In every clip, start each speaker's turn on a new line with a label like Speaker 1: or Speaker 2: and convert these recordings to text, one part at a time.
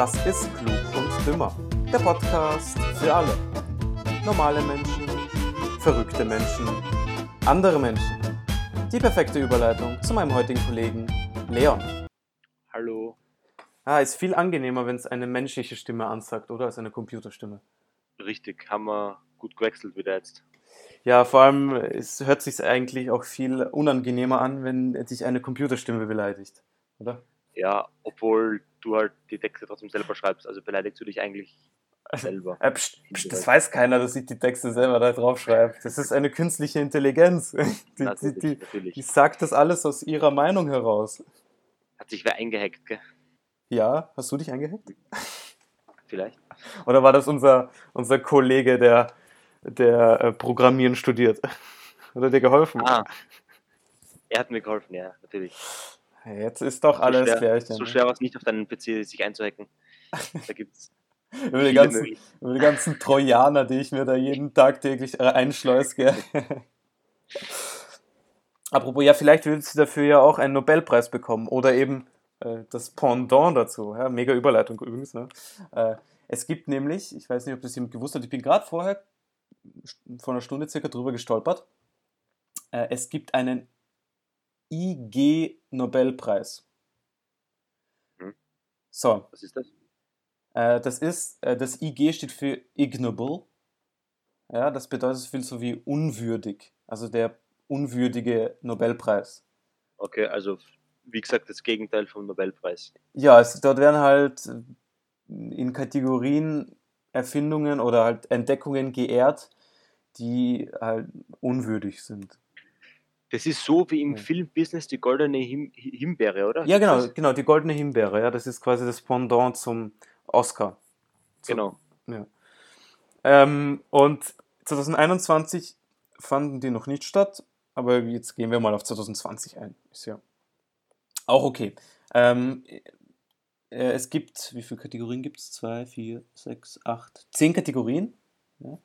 Speaker 1: Das ist Klug und Dümmer. Der Podcast für alle. Normale Menschen, verrückte Menschen, andere Menschen. Die perfekte Überleitung zu meinem heutigen Kollegen Leon.
Speaker 2: Hallo.
Speaker 1: Ah, ist viel angenehmer, wenn es eine menschliche Stimme ansagt, oder? Als eine Computerstimme.
Speaker 2: Richtig, haben wir gut gewechselt wieder jetzt.
Speaker 1: Ja, vor allem es hört sich eigentlich auch viel unangenehmer an, wenn dich eine Computerstimme beleidigt, oder?
Speaker 2: Ja, obwohl du halt die Texte trotzdem selber schreibst, also beleidigst du dich eigentlich selber.
Speaker 1: Äh, pst, pst, das weiß keiner, dass ich die Texte selber da drauf schreibe. Das ist eine künstliche Intelligenz. Die,
Speaker 2: Natürlich,
Speaker 1: die, die,
Speaker 2: natürlich.
Speaker 1: die sagt das alles aus ihrer Meinung heraus.
Speaker 2: Hat sich wer eingehackt, gell?
Speaker 1: Ja, hast du dich eingehackt?
Speaker 2: Vielleicht.
Speaker 1: Oder war das unser, unser Kollege, der, der äh, Programmieren studiert? Oder dir geholfen?
Speaker 2: Ah. Er hat mir geholfen, ja, natürlich.
Speaker 1: Jetzt ist doch alles
Speaker 2: so schwer,
Speaker 1: Klärchen.
Speaker 2: So schwer war es nicht, auf deinen PC sich einzuhacken. Da gibt's
Speaker 1: Über die, ganzen, über die ganzen Trojaner, die ich mir da jeden Tag täglich äh, einschleus, gell? Apropos, ja, vielleicht will sie dafür ja auch einen Nobelpreis bekommen oder eben äh, das Pendant dazu. Ja, mega Überleitung übrigens. Ne? Äh, es gibt nämlich, ich weiß nicht, ob das jemand gewusst hat, ich bin gerade vorher vor einer Stunde circa drüber gestolpert. Äh, es gibt einen IG-Nobelpreis.
Speaker 2: Hm.
Speaker 1: So,
Speaker 2: Was ist das?
Speaker 1: äh, das ist, äh, das IG steht für ignoble. Ja, das bedeutet so viel so wie unwürdig. Also der unwürdige Nobelpreis.
Speaker 2: Okay, also wie gesagt, das Gegenteil vom Nobelpreis.
Speaker 1: Ja, es, dort werden halt in Kategorien Erfindungen oder halt Entdeckungen geehrt, die halt unwürdig sind.
Speaker 2: Das ist so wie im
Speaker 1: Ja.
Speaker 2: Filmbusiness die goldene Him Himbeere, oder?
Speaker 1: Ja, genau, genau, die goldene Himbeere, ja, das ist quasi das Pendant zum Oscar. So.
Speaker 2: Genau.
Speaker 1: Ähm, und 2021 fanden die noch nicht statt, aber jetzt gehen wir mal auf 2020 ein. Ist ja auch okay. Ähm, äh, es gibt, wie viele Kategorien gibt es? Zwei, vier, sechs, acht, zehn Kategorien. Ja.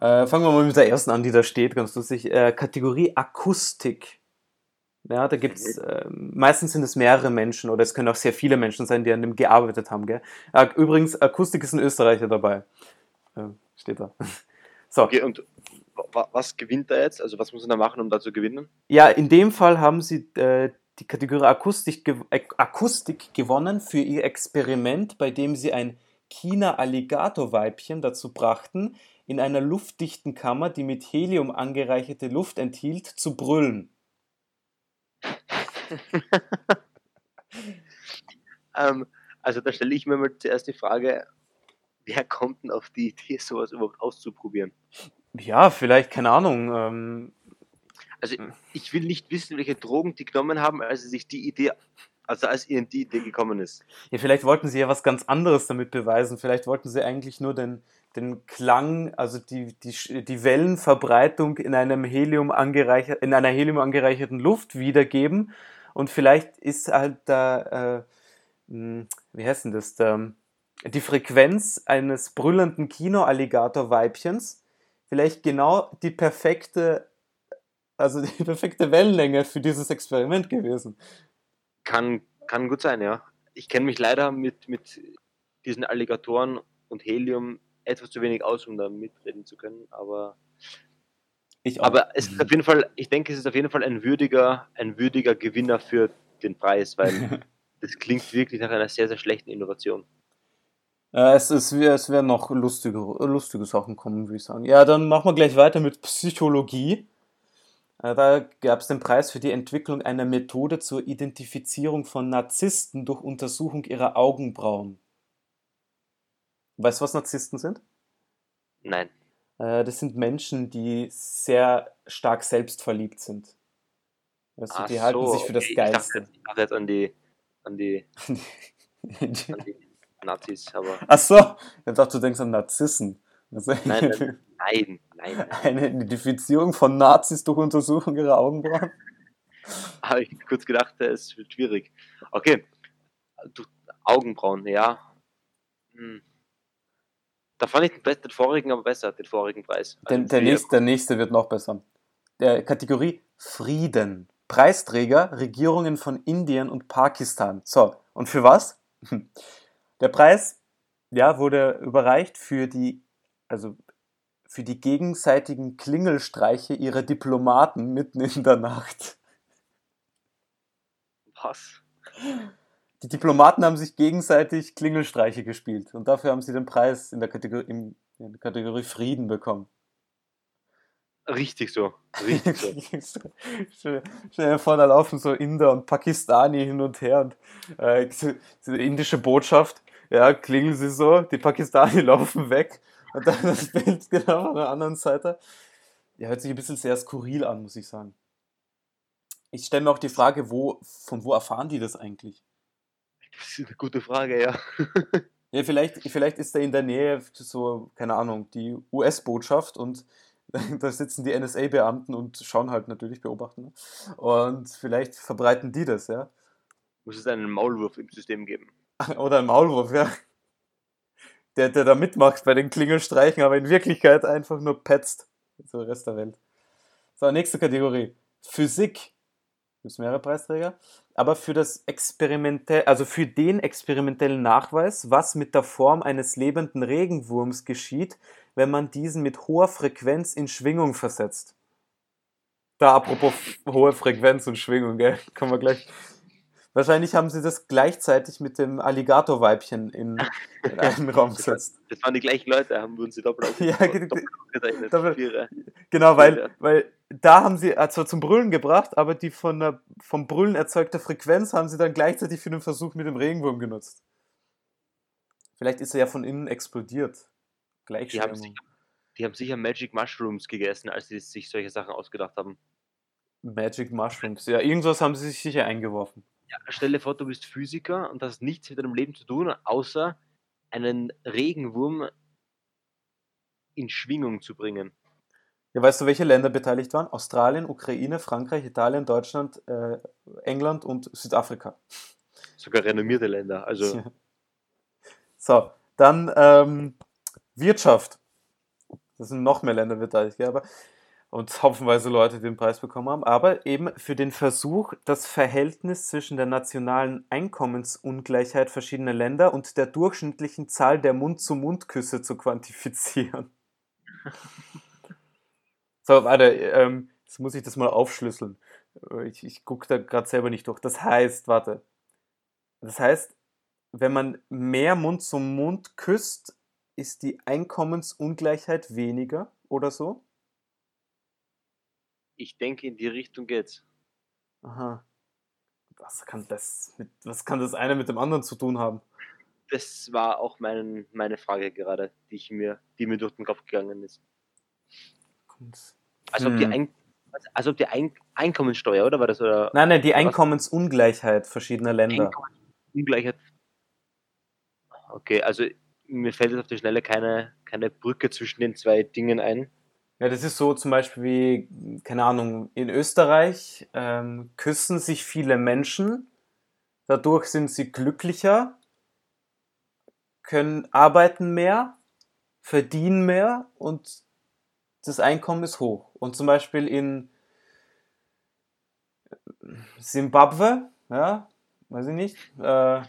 Speaker 1: Äh, fangen wir mal mit der ersten an, die da steht, ganz lustig. Äh, Kategorie Akustik. Ja, da gibt es, äh, meistens sind es mehrere Menschen oder es können auch sehr viele Menschen sein, die an dem gearbeitet haben. Gell? Äh, übrigens, Akustik ist ein Österreicher dabei. Äh, steht da. So,
Speaker 2: Okay, und wa- was gewinnt er jetzt? Also was muss er da machen, um da zu gewinnen?
Speaker 1: ja, in dem Fall haben sie äh, die Kategorie Akustik, gew äh, Akustik gewonnen für ihr Experiment, bei dem sie ein China-Alligator-Weibchen dazu brachten, in einer luftdichten Kammer, die mit Helium angereicherte Luft enthielt, zu brüllen.
Speaker 2: Ähm, also da stelle ich mir mal zuerst die Frage, wer kommt denn auf die Idee, sowas überhaupt auszuprobieren?
Speaker 1: Ja, vielleicht, keine Ahnung. Ähm,
Speaker 2: Also
Speaker 1: Hm.
Speaker 2: ich will nicht wissen, welche Drogen die genommen haben, als sie sich die Idee, also als ihnen die Idee gekommen ist.
Speaker 1: Ja, vielleicht wollten sie ja was ganz anderes damit beweisen. Vielleicht wollten sie eigentlich nur den, den Klang, also die, die, die Wellenverbreitung in einem Helium angereichert, in einer Helium angereicherten Luft wiedergeben. Und vielleicht ist halt da, äh, mh, wie heißt denn das, da, die Frequenz eines brüllenden Kino-Alligator-Weibchens vielleicht genau die perfekte, also die perfekte Wellenlänge für dieses Experiment gewesen.
Speaker 2: Kann, kann gut sein, ja. Ich kenne mich leider mit, mit diesen Alligatoren und Helium etwas zu wenig aus, um da mitreden zu können, aber. Aber es ist auf jeden Fall, ich denke, es ist auf jeden Fall ein würdiger, ein würdiger Gewinner für den Preis, weil das klingt wirklich nach einer sehr, sehr schlechten Innovation.
Speaker 1: Es, es, es werden noch lustige, lustige Sachen kommen, würde ich sagen. Ja, dann machen wir gleich weiter mit Psychologie. Äh, da gab es den Preis für die Entwicklung einer Methode zur Identifizierung von Narzissten durch Untersuchung ihrer Augenbrauen. Weißt du, was Narzissten sind?
Speaker 2: Nein.
Speaker 1: Äh, das sind Menschen, die sehr stark selbstverliebt sind. Du,
Speaker 2: Ach
Speaker 1: die halten
Speaker 2: so,
Speaker 1: sich für das
Speaker 2: okay. Ich dachte,
Speaker 1: Geilste.
Speaker 2: ich dachte jetzt an die, an die, an die Nazis, aber
Speaker 1: Ach so, ich dachte, du denkst an Narzissen. Also,
Speaker 2: nein, nein, nein, nein, nein.
Speaker 1: Eine Identifizierung von Nazis durch Untersuchung ihrer Augenbrauen?
Speaker 2: Habe ich kurz gedacht, es wird schwierig. Okay, du, Augenbrauen, ja. Hm. Da fand ich den, den vorigen aber besser, den vorigen Preis. Also
Speaker 1: Der, nächste, der nächste wird noch besser. Der Kategorie Frieden. Preisträger Regierungen von Indien und Pakistan. So, und für was? Der Preis, ja, wurde überreicht für die, also für die gegenseitigen Klingelstreiche ihrer Diplomaten mitten in der Nacht.
Speaker 2: Was?
Speaker 1: Die Diplomaten haben sich gegenseitig Klingelstreiche gespielt und dafür haben sie den Preis in der Kategorie, in der Kategorie Frieden bekommen.
Speaker 2: Richtig so. Richtig so.
Speaker 1: Stell dir vor, da laufen so Inder und Pakistani hin und her und äh, die indische Botschaft, ja, klingeln sie so, die Pakistani laufen weg und dann das Bild genau von der anderen Seite. Ja, hört sich ein bisschen sehr skurril an, muss ich sagen. Ich stelle mir auch die Frage, wo, von wo erfahren die das eigentlich?
Speaker 2: Das ist eine gute Frage, ja.
Speaker 1: ja, vielleicht, vielleicht ist da in der Nähe so, keine Ahnung, die US-Botschaft und da sitzen die NSA-Beamten und schauen halt natürlich, beobachten. Ne? Und vielleicht verbreiten die das, ja.
Speaker 2: Muss es einen Maulwurf im System geben.
Speaker 1: Oder einen Maulwurf, ja. Der, der da mitmacht bei den Klingelstreichen, aber in Wirklichkeit einfach nur petzt. So Rest der Welt. So, nächste Kategorie. Physik. Gibt es mehrere Preisträger. Aber für das experimentell, also für den experimentellen Nachweis, was mit der Form eines lebenden Regenwurms geschieht, wenn man diesen mit hoher Frequenz in Schwingung versetzt. Da apropos hohe Frequenz und Schwingung, gell? Kommen wir gleich. Wahrscheinlich haben sie das gleichzeitig mit dem Alligatorweibchen in, in einen Raum gesetzt.
Speaker 2: Das waren die gleichen Leute, haben wir uns die doppelt,
Speaker 1: ja, doppelt Doppel, genau, weil, weil da haben sie zwar zum Brüllen gebracht, aber die von der, vom Brüllen erzeugte Frequenz haben sie dann gleichzeitig für den Versuch mit dem Regenwurm genutzt. Vielleicht ist er ja von innen explodiert.
Speaker 2: Die haben, sicher, die haben sicher Magic Mushrooms gegessen, als sie sich solche Sachen ausgedacht haben.
Speaker 1: Magic Mushrooms, ja, irgendwas haben sie sich sicher eingeworfen.
Speaker 2: Ja, stell dir vor, du bist Physiker und hast nichts mit deinem Leben zu tun, außer einen Regenwurm in Schwingung zu bringen.
Speaker 1: Ja, weißt du, welche Länder beteiligt waren? Australien, Ukraine, Frankreich, Italien, Deutschland, äh, England und Südafrika.
Speaker 2: Sogar renommierte Länder. Also. Ja.
Speaker 1: So, dann ähm, Wirtschaft. Das sind noch mehr Länder beteiligt, aber und haufenweise Leute die den Preis bekommen haben, aber eben für den Versuch, das Verhältnis zwischen der nationalen Einkommensungleichheit verschiedener Länder und der durchschnittlichen Zahl der Mund-zu-Mund-Küsse zu quantifizieren. so, warte, ähm, jetzt muss ich das mal aufschlüsseln. Ich, ich gucke da gerade selber nicht durch. Das heißt, warte. Das heißt, wenn man mehr Mund zum Mund küsst, ist die Einkommensungleichheit weniger oder so?
Speaker 2: Ich denke, in die Richtung geht's.
Speaker 1: Aha. Was kann das, mit, was kann das eine mit dem anderen zu tun haben?
Speaker 2: Das war auch mein, meine Frage gerade, die, ich mir, die mir durch den Kopf gegangen ist. Also hm. ob die. Ein, also ob die Ein Einkommenssteuer, oder war das? Oder,
Speaker 1: nein, nein, die Einkommensungleichheit verschiedener Länder.
Speaker 2: Einkommensungleichheit. Okay, also mir fällt jetzt auf die Schnelle keine, keine Brücke zwischen den zwei Dingen ein.
Speaker 1: Ja, das ist so zum Beispiel wie, keine Ahnung, in Österreich ähm, küssen sich viele Menschen, dadurch sind sie glücklicher, können arbeiten mehr, verdienen mehr und das Einkommen ist hoch. Und zum Beispiel in Simbabwe, ja, weiß ich nicht, äh,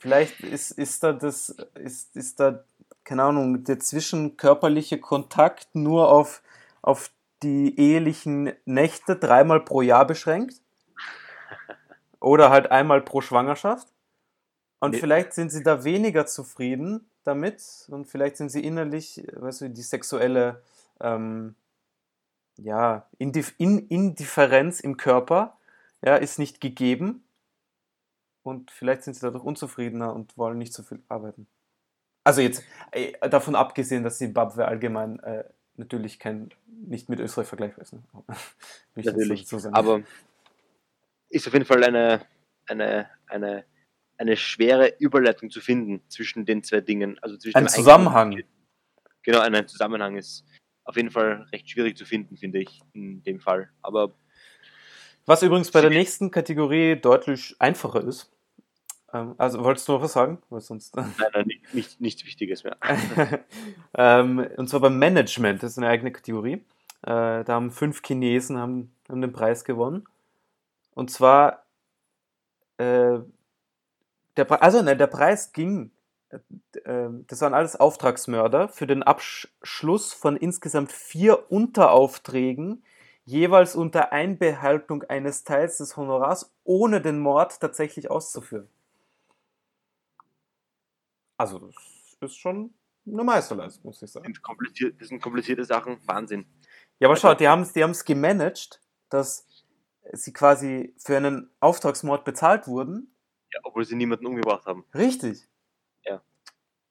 Speaker 1: Vielleicht ist, ist da das, ist, ist da, keine Ahnung, der zwischenkörperliche Kontakt nur auf, auf die ehelichen Nächte dreimal pro Jahr beschränkt. Oder halt einmal pro Schwangerschaft. Und nee. vielleicht sind sie da weniger zufrieden damit und vielleicht sind sie innerlich, weißt du, die sexuelle ähm, ja, Indif In Indifferenz im Körper ja, ist nicht gegeben und vielleicht sind sie dadurch unzufriedener und wollen nicht so viel arbeiten. Also jetzt äh, davon abgesehen, dass Zimbabwe allgemein äh, natürlich kein, nicht mit Österreich vergleichbar ist. Ne?
Speaker 2: natürlich, so aber ist auf jeden Fall eine, eine, eine, eine schwere Überleitung zu finden zwischen den zwei Dingen. Also zwischen
Speaker 1: Ein Zusammenhang.
Speaker 2: Genau, ein Zusammenhang ist auf jeden Fall recht schwierig zu finden, finde ich, in dem Fall. Aber
Speaker 1: was übrigens bei der nächsten Kategorie deutlich einfacher ist. Ähm, also wolltest du noch was sagen? Weil sonst
Speaker 2: nein, nein, nicht, nicht, nichts Wichtiges mehr.
Speaker 1: ähm, und zwar beim Management, das ist eine eigene Kategorie. Äh, da haben fünf Chinesen haben, haben den Preis gewonnen. Und zwar, äh, der, also nein, der Preis ging äh, das waren alles Auftragsmörder für den Abschluss von insgesamt vier Unteraufträgen, jeweils unter Einbehaltung eines Teils des Honorars, ohne den Mord tatsächlich auszuführen. Also, das ist schon eine Meisterleistung, muss ich sagen.
Speaker 2: Das sind, komplizierte Sachen, Wahnsinn.
Speaker 1: Ja, aber
Speaker 2: Also-
Speaker 1: schaut, die haben es die haben's gemanagt, dass sie quasi für einen Auftragsmord bezahlt wurden.
Speaker 2: Ja, obwohl sie niemanden umgebracht haben.
Speaker 1: Richtig.
Speaker 2: Ja.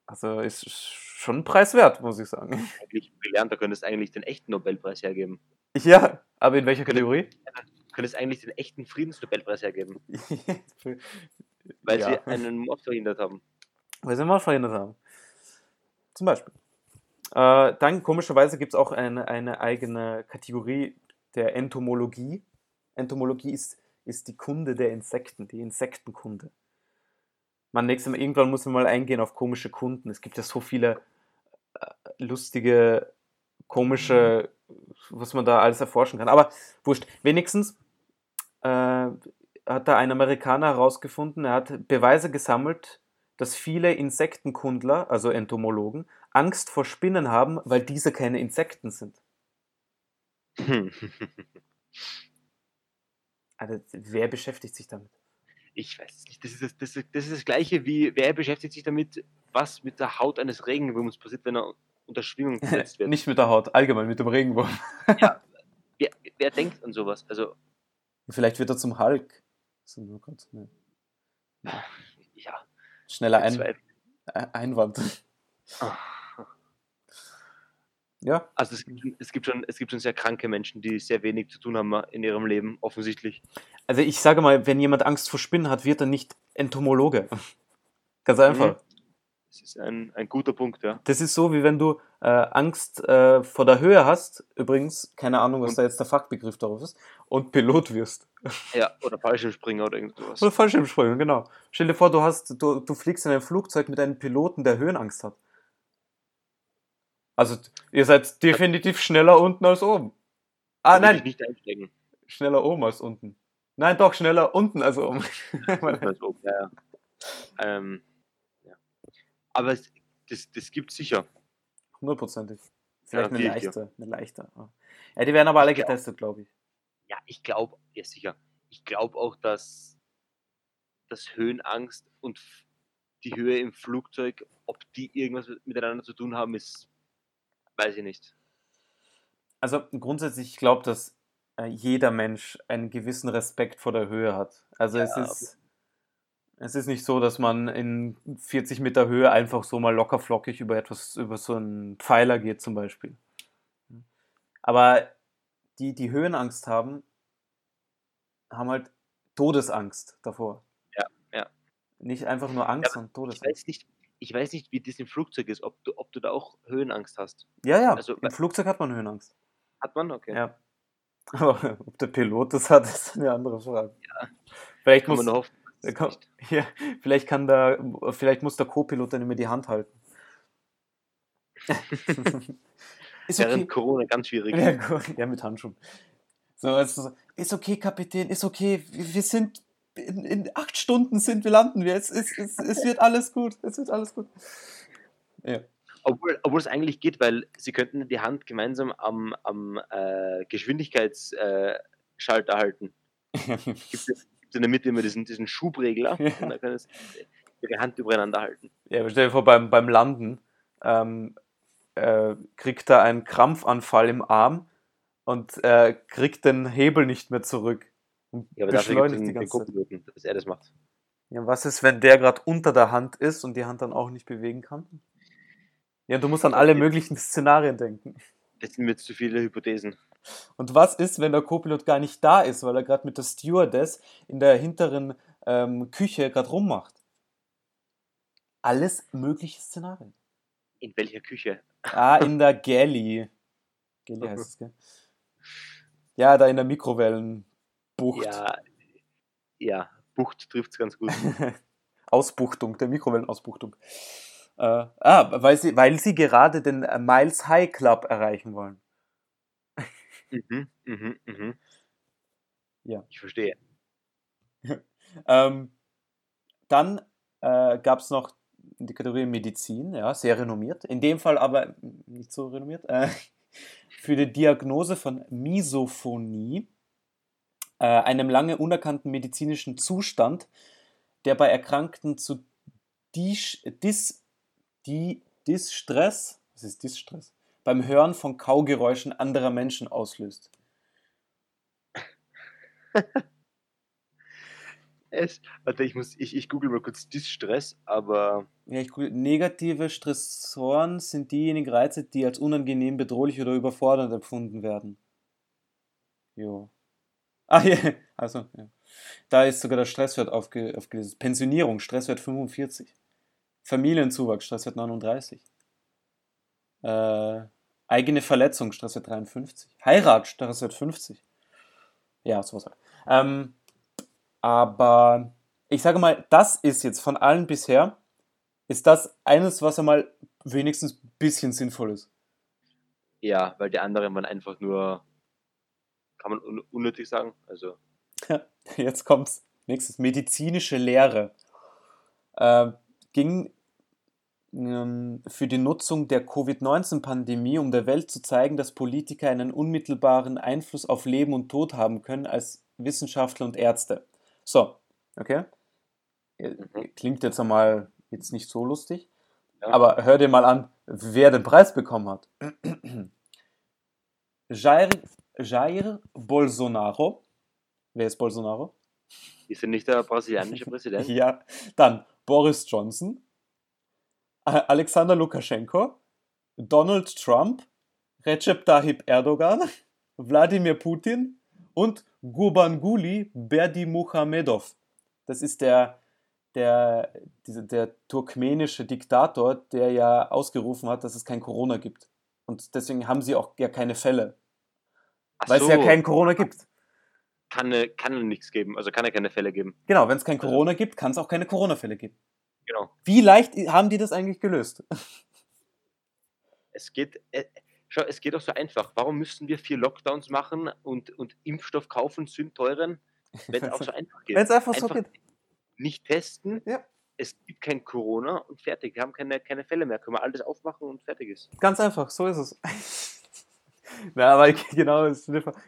Speaker 1: Also ist schon preiswert, muss ich sagen.
Speaker 2: Eigentlich gelernt, da könntest du eigentlich den echten Nobelpreis hergeben.
Speaker 1: Ja, aber in welcher Kategorie?
Speaker 2: Du könntest eigentlich den echten Friedensnobelpreis hergeben, weil
Speaker 1: ja.
Speaker 2: sie einen Mord verhindert haben.
Speaker 1: Weil sie mal verhindert haben. Zum Beispiel. Äh, dann, komischerweise, gibt es auch eine, eine eigene Kategorie der Entomologie. Entomologie ist, ist die Kunde der Insekten, die Insektenkunde. Man nächstes Mal, irgendwann muss man mal eingehen auf komische Kunden. Es gibt ja so viele äh, lustige, komische, was man da alles erforschen kann. Aber wurscht, wenigstens äh, hat da ein Amerikaner herausgefunden, er hat Beweise gesammelt, dass viele Insektenkundler, also Entomologen, Angst vor Spinnen haben, weil diese keine Insekten sind. Also, wer beschäftigt sich damit?
Speaker 2: Ich weiß es nicht. Das ist das, das, ist, das ist das Gleiche wie, wer beschäftigt sich damit, was mit der Haut eines Regenwurms passiert, wenn er unter Schwingung gesetzt wird.
Speaker 1: Nicht mit der Haut, allgemein mit dem Regenwurm.
Speaker 2: wer, wer denkt an sowas? Also,
Speaker 1: Vielleicht wird er zum Hulk.
Speaker 2: Ja,
Speaker 1: Schneller ein, Ein- Einwand.
Speaker 2: Ah.
Speaker 1: Ja,
Speaker 2: Also es gibt, es, gibt schon, es gibt schon sehr kranke Menschen, die sehr wenig zu tun haben in ihrem Leben, offensichtlich.
Speaker 1: also ich sage mal, wenn jemand Angst vor Spinnen hat, wird er nicht Entomologe. Ganz einfach.
Speaker 2: Das ist ein, ein guter Punkt, ja.
Speaker 1: Das ist so, wie wenn du äh, Angst äh, vor der Höhe hast, übrigens, keine Ahnung, was
Speaker 2: Und-
Speaker 1: da jetzt der Fachbegriff darauf ist, und Pilot wirst.
Speaker 2: Ja, oder Fallschirmspringer oder irgend sowas.
Speaker 1: Oder Fallschirmspringen, genau. Stell dir vor, du, hast, du, du fliegst in ein Flugzeug mit einem Piloten, der Höhenangst hat. Also, ihr seid definitiv schneller unten als oben. Ah,
Speaker 2: würde
Speaker 1: nein,
Speaker 2: Ich nicht einsteigen.
Speaker 1: schneller oben als unten. Nein, doch, schneller unten als oben.
Speaker 2: Also, ja, ja. Ähm. Aber es, das, das gibt sicher.
Speaker 1: Hundertprozentig. Vielleicht eine
Speaker 2: ja.
Speaker 1: leichte, eine leichte. Ja, die werden aber alle getestet, glaube ich.
Speaker 2: Ja, ich glaube, ja sicher. Ich glaube auch, dass, dass Höhenangst und die Höhe im Flugzeug, ob die irgendwas miteinander zu tun haben, ist, weiß ich nicht.
Speaker 1: Also grundsätzlich, ich glaube, dass äh, jeder Mensch einen gewissen Respekt vor der Höhe hat. Also es
Speaker 2: Ja,
Speaker 1: ist es ist nicht so, dass man in 40 Meter Höhe einfach so mal locker flockig über etwas, über so einen Pfeiler geht zum Beispiel. Aber die, die Höhenangst haben, haben halt Todesangst davor.
Speaker 2: Ja, ja.
Speaker 1: Nicht einfach nur Angst,
Speaker 2: Ja,
Speaker 1: sondern
Speaker 2: Ich
Speaker 1: Todesangst.
Speaker 2: weiß nicht, ich weiß nicht, wie das im Flugzeug ist, ob du, ob du da auch Höhenangst hast.
Speaker 1: Ja, ja,
Speaker 2: also-
Speaker 1: im Flugzeug hat man Höhenangst.
Speaker 2: Hat man? Okay.
Speaker 1: Ja. Aber ob der Pilot das hat, ist eine andere Frage. Vielleicht
Speaker 2: Kann
Speaker 1: muss,
Speaker 2: man hoffen.
Speaker 1: Da kann, ja, vielleicht kann der, vielleicht muss der Co-Pilot dann immer die Hand halten. ist
Speaker 2: Während
Speaker 1: okay.
Speaker 2: Corona ganz schwierig.
Speaker 1: Ja, ja, mit Handschuhen. So, also, so, ist okay, Kapitän, ist okay. Wir sind in, in acht Stunden sind wir landen wir. Es, es, es, es wird alles gut. Es wird alles gut. Ja.
Speaker 2: Obwohl, obwohl es eigentlich geht, weil sie könnten die Hand gemeinsam am, am äh, Geschwindigkeitsschalter äh, halten. Gibt es gibt in der Mitte immer diesen, diesen Schubregler
Speaker 1: Ja.
Speaker 2: und dann können sie ihre Hand übereinander halten.
Speaker 1: Ja, aber stell dir vor, beim, beim Landen ähm, äh, kriegt er einen Krampfanfall im Arm und äh, kriegt den Hebel nicht mehr zurück. Und
Speaker 2: Ja, aber dafür gibt es den, den dass er das macht.
Speaker 1: Ja, was ist, wenn der gerade unter der Hand ist und die Hand dann auch nicht bewegen kann? Ja, du musst an alle möglichen Szenarien denken.
Speaker 2: Das sind mir jetzt zu viele Hypothesen.
Speaker 1: Und was ist, wenn der Co-Pilot gar nicht da ist, weil er gerade mit der Stewardess in der hinteren ähm, Küche gerade rummacht? Alles mögliche Szenarien.
Speaker 2: In welcher Küche?
Speaker 1: Ah, in der Galley. Galley heißt es, gell? Ja, da in der Mikrowellenbucht.
Speaker 2: Ja, ja, Bucht trifft es ganz gut.
Speaker 1: Ausbuchtung, der Mikrowellenausbuchtung. Äh, ah, weil sie, weil sie gerade den äh, Miles High Club erreichen wollen.
Speaker 2: mhm, mhm, mhm.
Speaker 1: Ja.
Speaker 2: Ich verstehe.
Speaker 1: Ähm, dann äh, gab es noch in die Kategorie Medizin, ja, sehr renommiert. In dem Fall aber nicht so renommiert. Äh, für die Diagnose von Misophonie, äh, einem lange unerkannten medizinischen Zustand, der bei Erkrankten zu Dis, Dis, Di, Distress, was ist Distress? Beim Hören von Kaugeräuschen anderer Menschen auslöst.
Speaker 2: Es, warte, ich muss, ich, ich google mal kurz Distress, aber
Speaker 1: Ja, ich google, negative Stressoren sind diejenigen Reize, die als unangenehm, bedrohlich oder überfordernd empfunden werden. Jo. Ah, ja, also, ja. Da ist sogar der Stresswert aufge, aufgelistet. Pensionierung, Stresswert 45. Familienzuwachs, Stresswert 39. Äh, eigene Verletzung, Stresswert 53. Heirat, Stresswert 50. Ja, sowas halt. Ähm, aber ich sage mal, das ist jetzt von allen bisher, ist das eines, was einmal wenigstens ein bisschen sinnvoll ist.
Speaker 2: ja, weil die anderen waren einfach nur, kann man un unnötig sagen, also
Speaker 1: Jetzt kommt's. Nächstes, medizinische Lehre. Äh, ging für die Nutzung der Covid-19-Pandemie, um der Welt zu zeigen, dass Politiker einen unmittelbaren Einfluss auf Leben und Tod haben können als Wissenschaftler und Ärzte. So, okay? Äh,
Speaker 2: Mhm.
Speaker 1: Klingt jetzt einmal jetzt nicht so lustig,
Speaker 2: Ja.
Speaker 1: aber hör dir mal an, wer den Preis bekommen hat. Jair, Jair Bolsonaro. Wer ist Bolsonaro?
Speaker 2: ist er nicht der brasilianische Präsident?
Speaker 1: Ja, dann Boris Johnson, Alexander Lukaschenko, Donald Trump, Recep Tayyip Erdogan, Wladimir Putin und Gurbanguly Berdimuhamedov. Das ist der, der, diese, der turkmenische Diktator, der ja ausgerufen hat, dass es kein Corona gibt. Und deswegen haben sie auch ja keine Fälle,
Speaker 2: Ach
Speaker 1: weil es
Speaker 2: so,
Speaker 1: ja kein Corona gibt.
Speaker 2: kann, kann nichts geben, also kann er keine Fälle geben.
Speaker 1: Genau, wenn es kein Corona gibt, kann es auch keine Corona-Fälle geben.
Speaker 2: Genau.
Speaker 1: Wie leicht haben die das eigentlich gelöst?
Speaker 2: Es geht, äh, schau, es geht auch so einfach. Warum müssen wir vier Lockdowns machen und, und Impfstoff kaufen, sind teuren, wenn es auch so einfach geht?
Speaker 1: Wenn es einfach, so
Speaker 2: Einfach
Speaker 1: geht.
Speaker 2: Nicht testen,
Speaker 1: Ja.
Speaker 2: es gibt kein Corona und fertig. Wir haben keine, keine Fälle mehr. Können wir alles aufmachen und fertig ist.
Speaker 1: Ganz einfach, so ist es. Na, aber genau,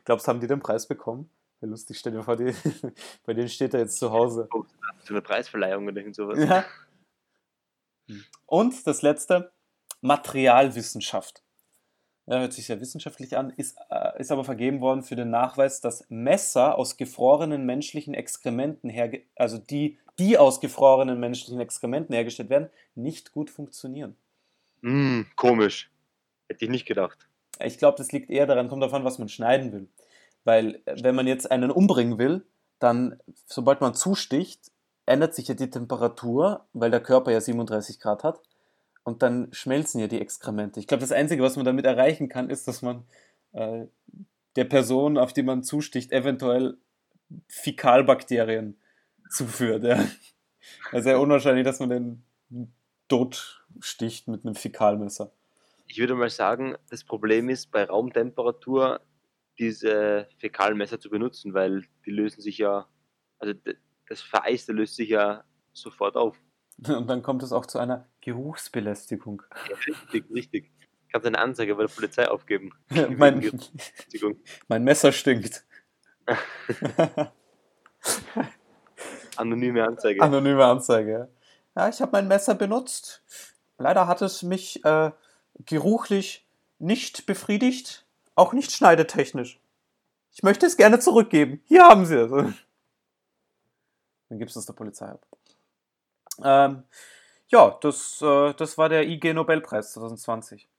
Speaker 1: glaubst du, haben die den Preis bekommen? Ja, lustig, stell dir vor, die, bei denen steht er jetzt zu Hause.
Speaker 2: Oh, so eine Preisverleihung oder irgend sowas.
Speaker 1: Ja. Und das letzte, Materialwissenschaft. Ja, hört sich sehr wissenschaftlich an, ist, äh, ist aber vergeben worden für den Nachweis, dass Messer aus gefrorenen menschlichen Exkrementen herge also die, die aus gefrorenen menschlichen Exkrementen hergestellt werden, nicht gut funktionieren.
Speaker 2: Hm, komisch. Hätte ich nicht gedacht.
Speaker 1: Ich glaube, das liegt eher daran, kommt davon, was man schneiden will. Weil, äh, wenn man jetzt einen umbringen will, dann, sobald man zusticht, ändert sich ja die Temperatur, weil der Körper ja 37 Grad hat. Und dann schmelzen ja die Exkremente. Ich glaube, das Einzige, was man damit erreichen kann, ist, dass man äh, der Person, auf die man zusticht, eventuell Fäkalbakterien zuführt. Ja. Also sehr unwahrscheinlich, dass man den tot sticht mit einem Fäkalmesser.
Speaker 2: Ich würde mal sagen, das Problem ist bei Raumtemperatur diese Fäkalmesser zu benutzen, weil die lösen sich ja, also das Vereiste löst sich ja sofort auf.
Speaker 1: Und dann kommt es auch zu einer Geruchsbelästigung.
Speaker 2: Ja, richtig, richtig. Kannst eine Anzeige bei der Polizei aufgeben.
Speaker 1: mein, mein Messer stinkt.
Speaker 2: Anonyme Anzeige.
Speaker 1: Anonyme Anzeige. ja. Ja, ich habe mein Messer benutzt. Leider hat es mich äh, geruchlich nicht befriedigt, auch nicht schneidetechnisch. Ich möchte es gerne zurückgeben. Hier haben Sie es. Dann gibst du es der Polizei ab. Ähm, ja, das, äh, das war der IG Nobelpreis 2020.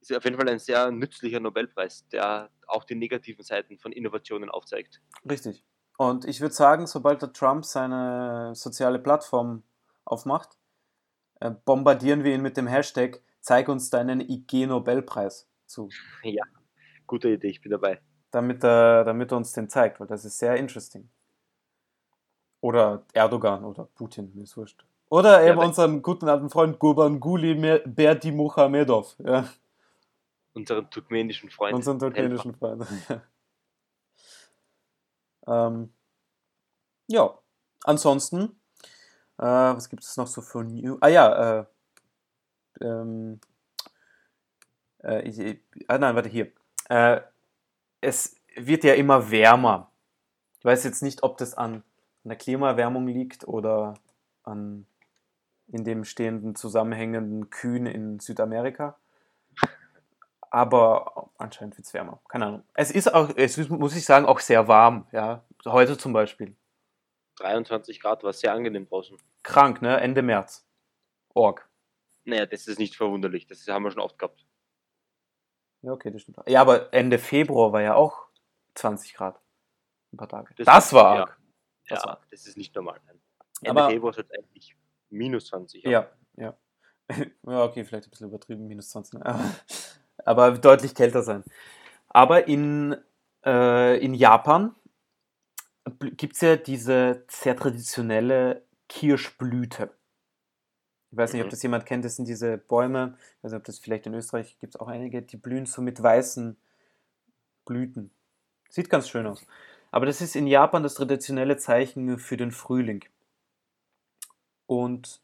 Speaker 2: ist auf jeden Fall ein sehr nützlicher Nobelpreis, der auch die negativen Seiten von Innovationen aufzeigt.
Speaker 1: Richtig. Und ich würde sagen, sobald der Trump seine soziale Plattform aufmacht, äh, bombardieren wir ihn mit dem Hashtag Zeig uns deinen IG-Nobelpreis zu,
Speaker 2: Gute Idee, ich bin dabei.
Speaker 1: damit er, damit er uns den zeigt, weil das ist sehr interesting. Oder Erdogan oder Putin, mir ist wurscht. Oder
Speaker 2: Ja,
Speaker 1: eben
Speaker 2: wenn-
Speaker 1: unseren guten alten Freund Gurbanguly Mer- Berdimuhamedov, ja,
Speaker 2: Unseren turkmenischen Freund.
Speaker 1: unseren turkmenischen Freund. ähm, ja, ansonsten Äh, was gibt es noch so für New? Ah ja, äh, ähm, äh, ich, ah nein, warte hier. Äh, es wird ja immer wärmer. Ich weiß jetzt nicht, ob das an, an der Klimaerwärmung liegt oder an in dem stehenden zusammenhängenden Kühen in Südamerika. Aber anscheinend wird es wärmer. Keine Ahnung. Es ist auch, es ist, muss ich sagen, auch sehr warm. Ja, heute zum Beispiel.
Speaker 2: 23 Grad war sehr angenehm draußen.
Speaker 1: Krank, ne? Ende März. Org.
Speaker 2: Naja, das ist nicht verwunderlich. Das haben wir schon oft gehabt.
Speaker 1: Ja, okay, das stimmt. Ja, aber Ende Februar war ja auch 20 Grad. Ein paar Tage. Das,
Speaker 2: Das,
Speaker 1: war arg.
Speaker 2: Ja,
Speaker 1: Das war-
Speaker 2: das ist nicht normal. Nein.
Speaker 1: Aber-
Speaker 2: Februar ist jetzt eigentlich minus 20.
Speaker 1: Ja, ja. ja, okay, vielleicht ein bisschen übertrieben, minus 20. ne? Aber, aber deutlich kälter sein. Aber in, äh, in Japan gibt es ja diese sehr traditionelle Kirschblüte. Ich weiß nicht, ob
Speaker 2: Mhm.
Speaker 1: das jemand kennt, das sind diese Bäume, ich weiß nicht, ob das vielleicht in Österreich gibt es auch einige, die blühen so mit weißen Blüten. Sieht ganz schön aus. Aber das ist in Japan das traditionelle Zeichen für den Frühling. Und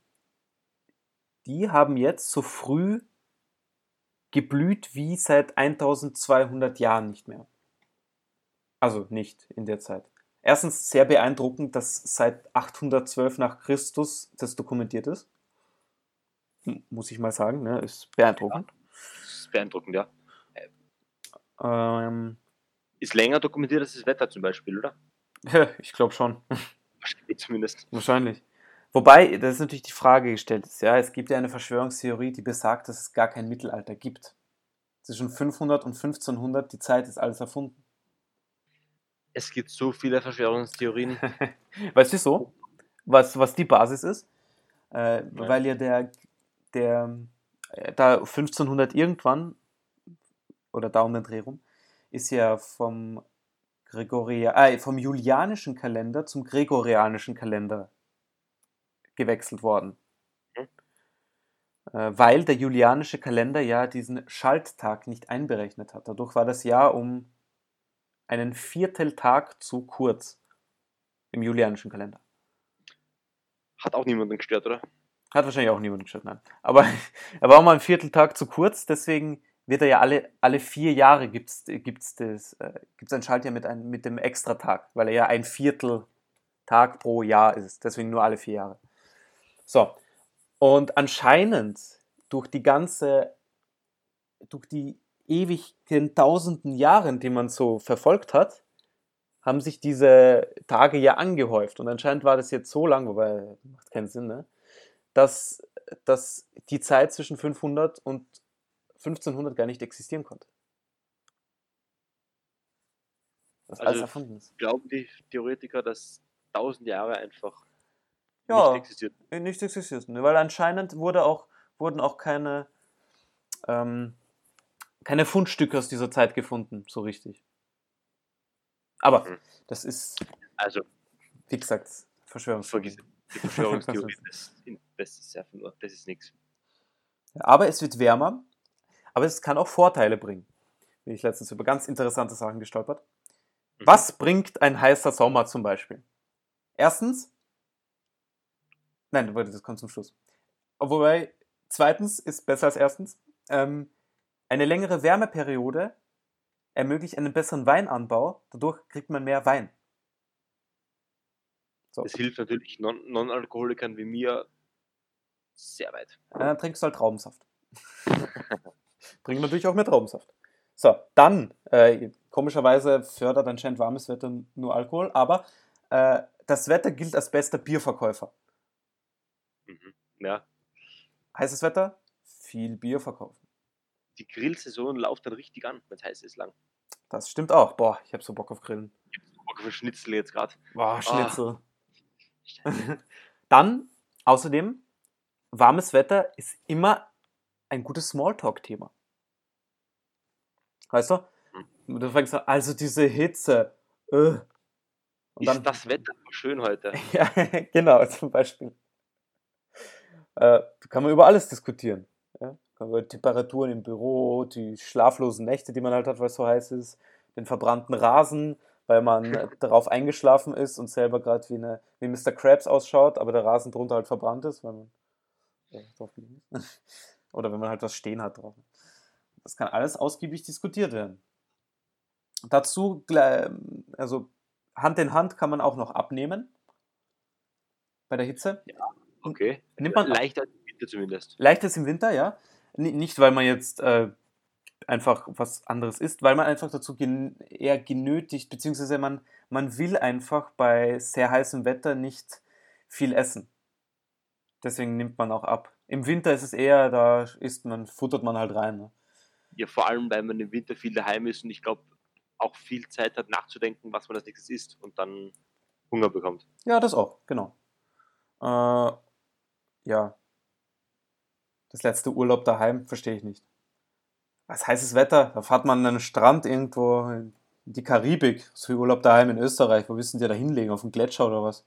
Speaker 1: die haben jetzt so früh geblüht wie seit 1200 Jahren nicht mehr. Also nicht in der Zeit. Erstens sehr beeindruckend, dass seit 812 nach Christus das dokumentiert ist. Muss ich mal sagen, ne? ist beeindruckend.
Speaker 2: Das ist beeindruckend, ja.
Speaker 1: Ähm,
Speaker 2: Ist länger dokumentiert als das Wetter zum Beispiel, oder?
Speaker 1: ich glaube schon.
Speaker 2: Wahrscheinlich zumindest.
Speaker 1: Wahrscheinlich. Wobei, das ist natürlich die Frage gestellt ist, ja, es gibt ja eine Verschwörungstheorie, die besagt, dass es gar kein Mittelalter gibt. Zwischen 500 und 1500, die Zeit ist alles erfunden.
Speaker 2: Es gibt so viele Verschwörungstheorien.
Speaker 1: Weißt du wieso? Was, was die Basis ist? Äh, Weil ja der, der, äh, da 1500 irgendwann, oder da um den Dreh rum, ist ja vom, Gregoria, äh, vom julianischen Kalender zum gregorianischen Kalender gewechselt worden.
Speaker 2: Mhm.
Speaker 1: Äh, weil der julianische Kalender ja diesen Schalttag nicht einberechnet hat. Dadurch war das Jahr um einen Vierteltag zu kurz im julianischen Kalender.
Speaker 2: Hat auch niemanden gestört, oder?
Speaker 1: Hat wahrscheinlich auch niemand gestört, nein. Aber er war mal einen Vierteltag zu kurz, deswegen wird er ja alle, alle vier Jahre gibt's gibt's das, äh, gibt's ein Schaltjahr mit, einem, mit dem Extratag, weil er ja ein Vierteltag pro Jahr ist, deswegen nur alle vier Jahre. So, und anscheinend durch die ganze, durch die ewigen tausenden Jahren, die man so verfolgt hat, haben sich diese Tage ja angehäuft. Und anscheinend war das jetzt so lang, wobei macht keinen Sinn, ne? dass, dass die Zeit zwischen 500 und 1500 gar nicht existieren konnte. Das alles
Speaker 2: Also-
Speaker 1: erfunden ist.
Speaker 2: Glauben die Theoretiker, dass tausend Jahre einfach
Speaker 1: Ja.
Speaker 2: nicht existiert?
Speaker 1: Äh, Nicht existiert, ne? weil anscheinend wurde auch, wurden auch keine, ähm, keine Fundstücke aus dieser Zeit gefunden, so richtig. Aber
Speaker 2: Mhm.
Speaker 1: das ist,
Speaker 2: Also,
Speaker 1: wie gesagt, Verschwörungstheorie.
Speaker 2: die Verschwörungstheorie, das, das ist einfach nur, das ist nichts.
Speaker 1: Aber es wird wärmer, aber es kann auch Vorteile bringen. Bin ich letztens über ganz interessante Sachen gestolpert.
Speaker 2: Mhm.
Speaker 1: Was bringt ein heißer Sommer zum Beispiel? Erstens, nein, das kommt zum Schluss. Wobei, zweitens ist besser als erstens, ähm, eine längere Wärmeperiode ermöglicht einen besseren Weinanbau, dadurch kriegt man mehr Wein. So.
Speaker 2: Das hilft natürlich Non- Non-Alkoholikern wie mir sehr weit.
Speaker 1: Ja, dann trinkst du halt Traubensaft. Bringt natürlich auch mehr Traubensaft. So, dann, äh, komischerweise fördert anscheinend warmes Wetter nur Alkohol, aber äh, das Wetter gilt als bester Bierverkäufer.
Speaker 2: Mhm. Ja,
Speaker 1: Heißes Wetter, viel Bier verkaufen.
Speaker 2: die Grillsaison läuft dann richtig an, wenn es heiß ist lang.
Speaker 1: Das stimmt auch. Boah, ich habe so Bock auf Grillen.
Speaker 2: Bock auf Schnitzel jetzt gerade.
Speaker 1: Boah, Schnitzel. Dann, außerdem, warmes Wetter ist immer ein gutes Smalltalk-Thema. Weißt du? Du fängst an, also diese Hitze. Äh. Und
Speaker 2: Ist
Speaker 1: dann,
Speaker 2: das Wetter so schön heute?
Speaker 1: ja, genau, zum Beispiel. Äh, kann man über alles diskutieren. Ja? Über Temperaturen im Büro, die schlaflosen Nächte, die man halt hat, weil es so heiß ist, den verbrannten Rasen, weil man darauf eingeschlafen ist und selber gerade wie, eine, wie Mr. Krabs ausschaut, aber der Rasen drunter halt verbrannt ist, weil man ja, drauf ist. Oder wenn man halt was stehen hat drauf. Das kann alles ausgiebig diskutiert werden. Dazu, also Hand in Hand kann man auch noch abnehmen bei der Hitze.
Speaker 2: Okay.
Speaker 1: Nimmt man
Speaker 2: Leichter im Winter zumindest.
Speaker 1: Leichtes im Winter, ja. Nicht, weil man jetzt äh, einfach was anderes isst, weil man einfach dazu gen eher genötigt, beziehungsweise man, man will einfach bei sehr heißem Wetter nicht viel essen. Deswegen nimmt man auch ab. Im Winter ist es eher, da isst man, futtert man halt rein. Ne?
Speaker 2: Ja, vor allem, weil man im Winter viel daheim ist und ich glaube auch viel Zeit hat nachzudenken, was man als nächstes isst und dann Hunger bekommt.
Speaker 1: Ja, das auch, genau. Äh, ja. Das letzte Urlaub daheim, verstehe ich nicht. Was heißes Wetter? Da fährt man an einen Strand irgendwo in die Karibik. So wie Urlaub daheim in Österreich. Wo wissen die da hinlegen? Auf dem Gletscher oder was?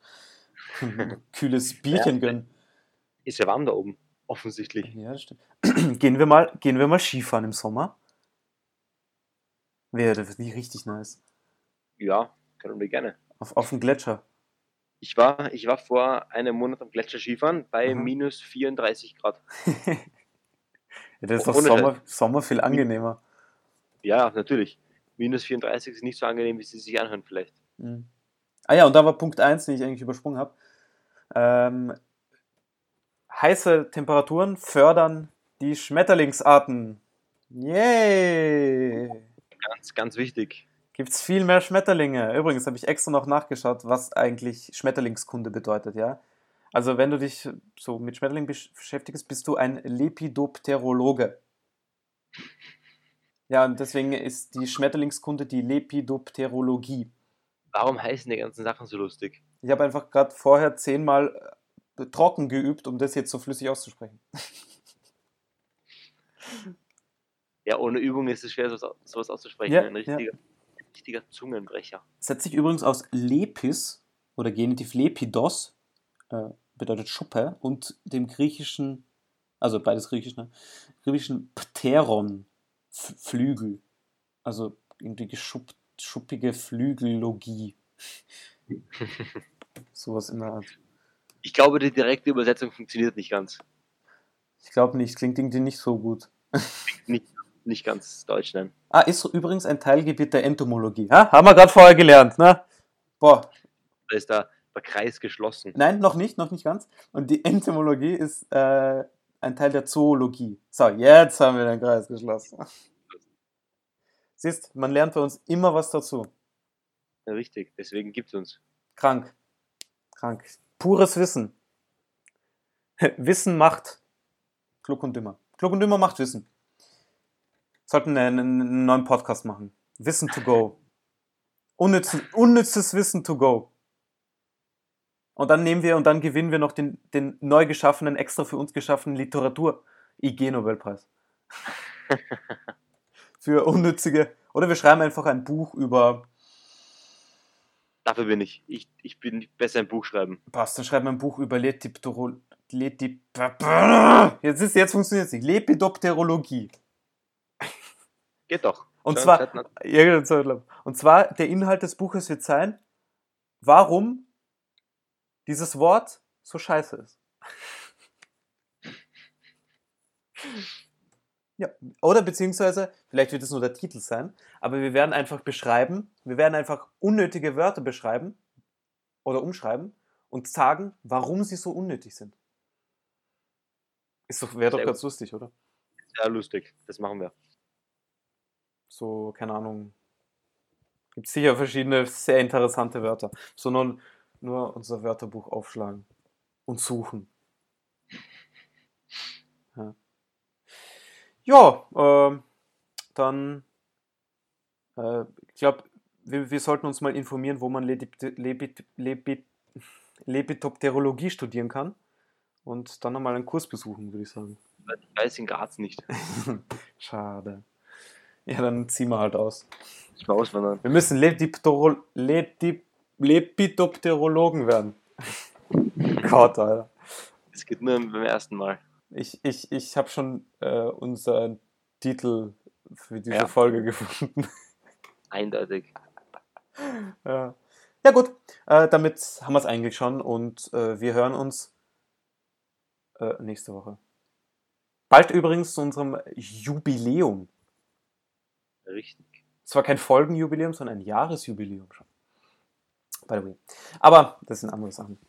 Speaker 1: Kühles Bierchen gönnen.
Speaker 2: Ist ja warm da oben, offensichtlich.
Speaker 1: Ja, das stimmt. gehen, wir mal, gehen wir mal Skifahren im Sommer? Wäre das nie richtig nice.
Speaker 2: Ja, können wir gerne.
Speaker 1: Auf, auf dem Gletscher.
Speaker 2: Ich war, ich war vor einem Monat am Gletscher Skifahren bei
Speaker 1: Aha.
Speaker 2: minus 34 Grad.
Speaker 1: ja, das ist doch Sommer, Sommer viel angenehmer.
Speaker 2: Ja, natürlich. Minus 34 ist nicht so angenehm, wie sie sich anhören vielleicht.
Speaker 1: Mhm. Ah ja, und da war Punkt 1, den ich eigentlich übersprungen habe. Ähm, heiße Temperaturen fördern die Schmetterlingsarten. Yay!
Speaker 2: Ganz, ganz wichtig.
Speaker 1: Gibt es viel mehr Schmetterlinge. Übrigens habe ich extra noch nachgeschaut, was eigentlich Schmetterlingskunde bedeutet, ja. Also wenn du dich so mit Schmetterlingen besch- beschäftigst, bist du ein Lepidopterologe. Ja, und deswegen ist die Schmetterlingskunde die Lepidopterologie.
Speaker 2: Warum heißen die ganzen Sachen so lustig?
Speaker 1: Ich habe einfach gerade vorher zehnmal trocken geübt, um das jetzt so flüssig auszusprechen.
Speaker 2: Ja, ohne Übung ist es schwer, sowas, sowas auszusprechen.
Speaker 1: Ja,
Speaker 2: Ein richtiger, richtiger Zungenbrecher.
Speaker 1: Setzt sich übrigens aus Lepis oder Genitiv Lepidos, äh, bedeutet Schuppe, und dem griechischen, also beides griechisch, ne? griechischen Pteron, Flügel. Also irgendwie geschupp, schuppige Flügellogie. Sowas in der Art.
Speaker 2: Ich glaube, die direkte Übersetzung funktioniert nicht ganz.
Speaker 1: Ich glaube nicht, klingt irgendwie nicht so gut.
Speaker 2: Nicht, nicht ganz deutsch, nein.
Speaker 1: Ah, ist übrigens ein Teilgebiet der Entomologie. Ha? Haben wir gerade vorher gelernt, ne? Boah,
Speaker 2: Da ist da der Kreis geschlossen.
Speaker 1: Nein, noch nicht, noch nicht ganz. Und die Entomologie ist äh, ein Teil der Zoologie. So, jetzt haben wir den Kreis geschlossen. Siehst, man lernt bei uns immer was dazu.
Speaker 2: Ja, richtig, deswegen gibt es uns.
Speaker 1: Krank. Krank. Pures Wissen. Wissen macht klug und dümmer. Klug und dümmer macht Wissen. Sollten einen, einen neuen Podcast machen. Wissen to go. Unnütz, unnützes Wissen to go. Und dann nehmen wir und dann gewinnen wir noch den, den neu geschaffenen, extra für uns geschaffenen Literatur-IG-Nobelpreis. für unnützige. Oder wir schreiben einfach ein Buch über.
Speaker 2: Dafür bin ich. Ich, ich bin besser im Buch schreiben.
Speaker 1: Passt, dann schreiben wir ein Buch über Lepidoptero, Letip, jetzt ist jetzt funktioniert es nicht. Lepidopterologie.
Speaker 2: Geht doch.
Speaker 1: Und
Speaker 2: Schon
Speaker 1: zwar, irgendein Zeitlang. und zwar der Inhalt des Buches wird sein, warum dieses Wort so scheiße ist. Ja, oder beziehungsweise, vielleicht wird es nur der Titel sein, aber wir werden einfach beschreiben, wir werden einfach unnötige Wörter beschreiben oder umschreiben und sagen, warum sie so unnötig sind. Ist doch, wäre doch ganz lustig, oder?
Speaker 2: Sehr lustig. Das machen wir.
Speaker 1: so, keine Ahnung, gibt sicher verschiedene sehr interessante Wörter. So nur, nur unser Wörterbuch aufschlagen und suchen. Ja, ja ähm, dann, äh, ich glaube, wir, wir sollten uns mal informieren, wo man Lepid- Lepid- Lepid- Lepidopterologie studieren kann. Und dann nochmal einen Kurs besuchen, würde ich sagen.
Speaker 2: Ich weiß in Graz nicht.
Speaker 1: Schade. Ja, dann ziehen wir halt aus.
Speaker 2: Ich mal auswandern.
Speaker 1: Wir müssen Lepidoptero- Lepid- Lepidopterologen werden. Gott, Alter.
Speaker 2: Es geht nur beim ersten Mal.
Speaker 1: Ich, ich, ich habe schon äh, unseren Titel für diese
Speaker 2: Ja.
Speaker 1: Folge gefunden.
Speaker 2: Eindeutig.
Speaker 1: ja. ja, gut. Äh, damit haben wir es eigentlich schon und äh, wir hören uns äh, nächste Woche. Bald übrigens zu unserem Jubiläum.
Speaker 2: Richtig.
Speaker 1: Es war kein Folgenjubiläum, sondern ein Jahresjubiläum schon. By the way. Aber das sind andere Sachen.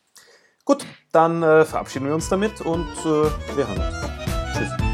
Speaker 1: Gut, dann äh, verabschieden wir uns damit und äh, wir hören uns. Tschüss.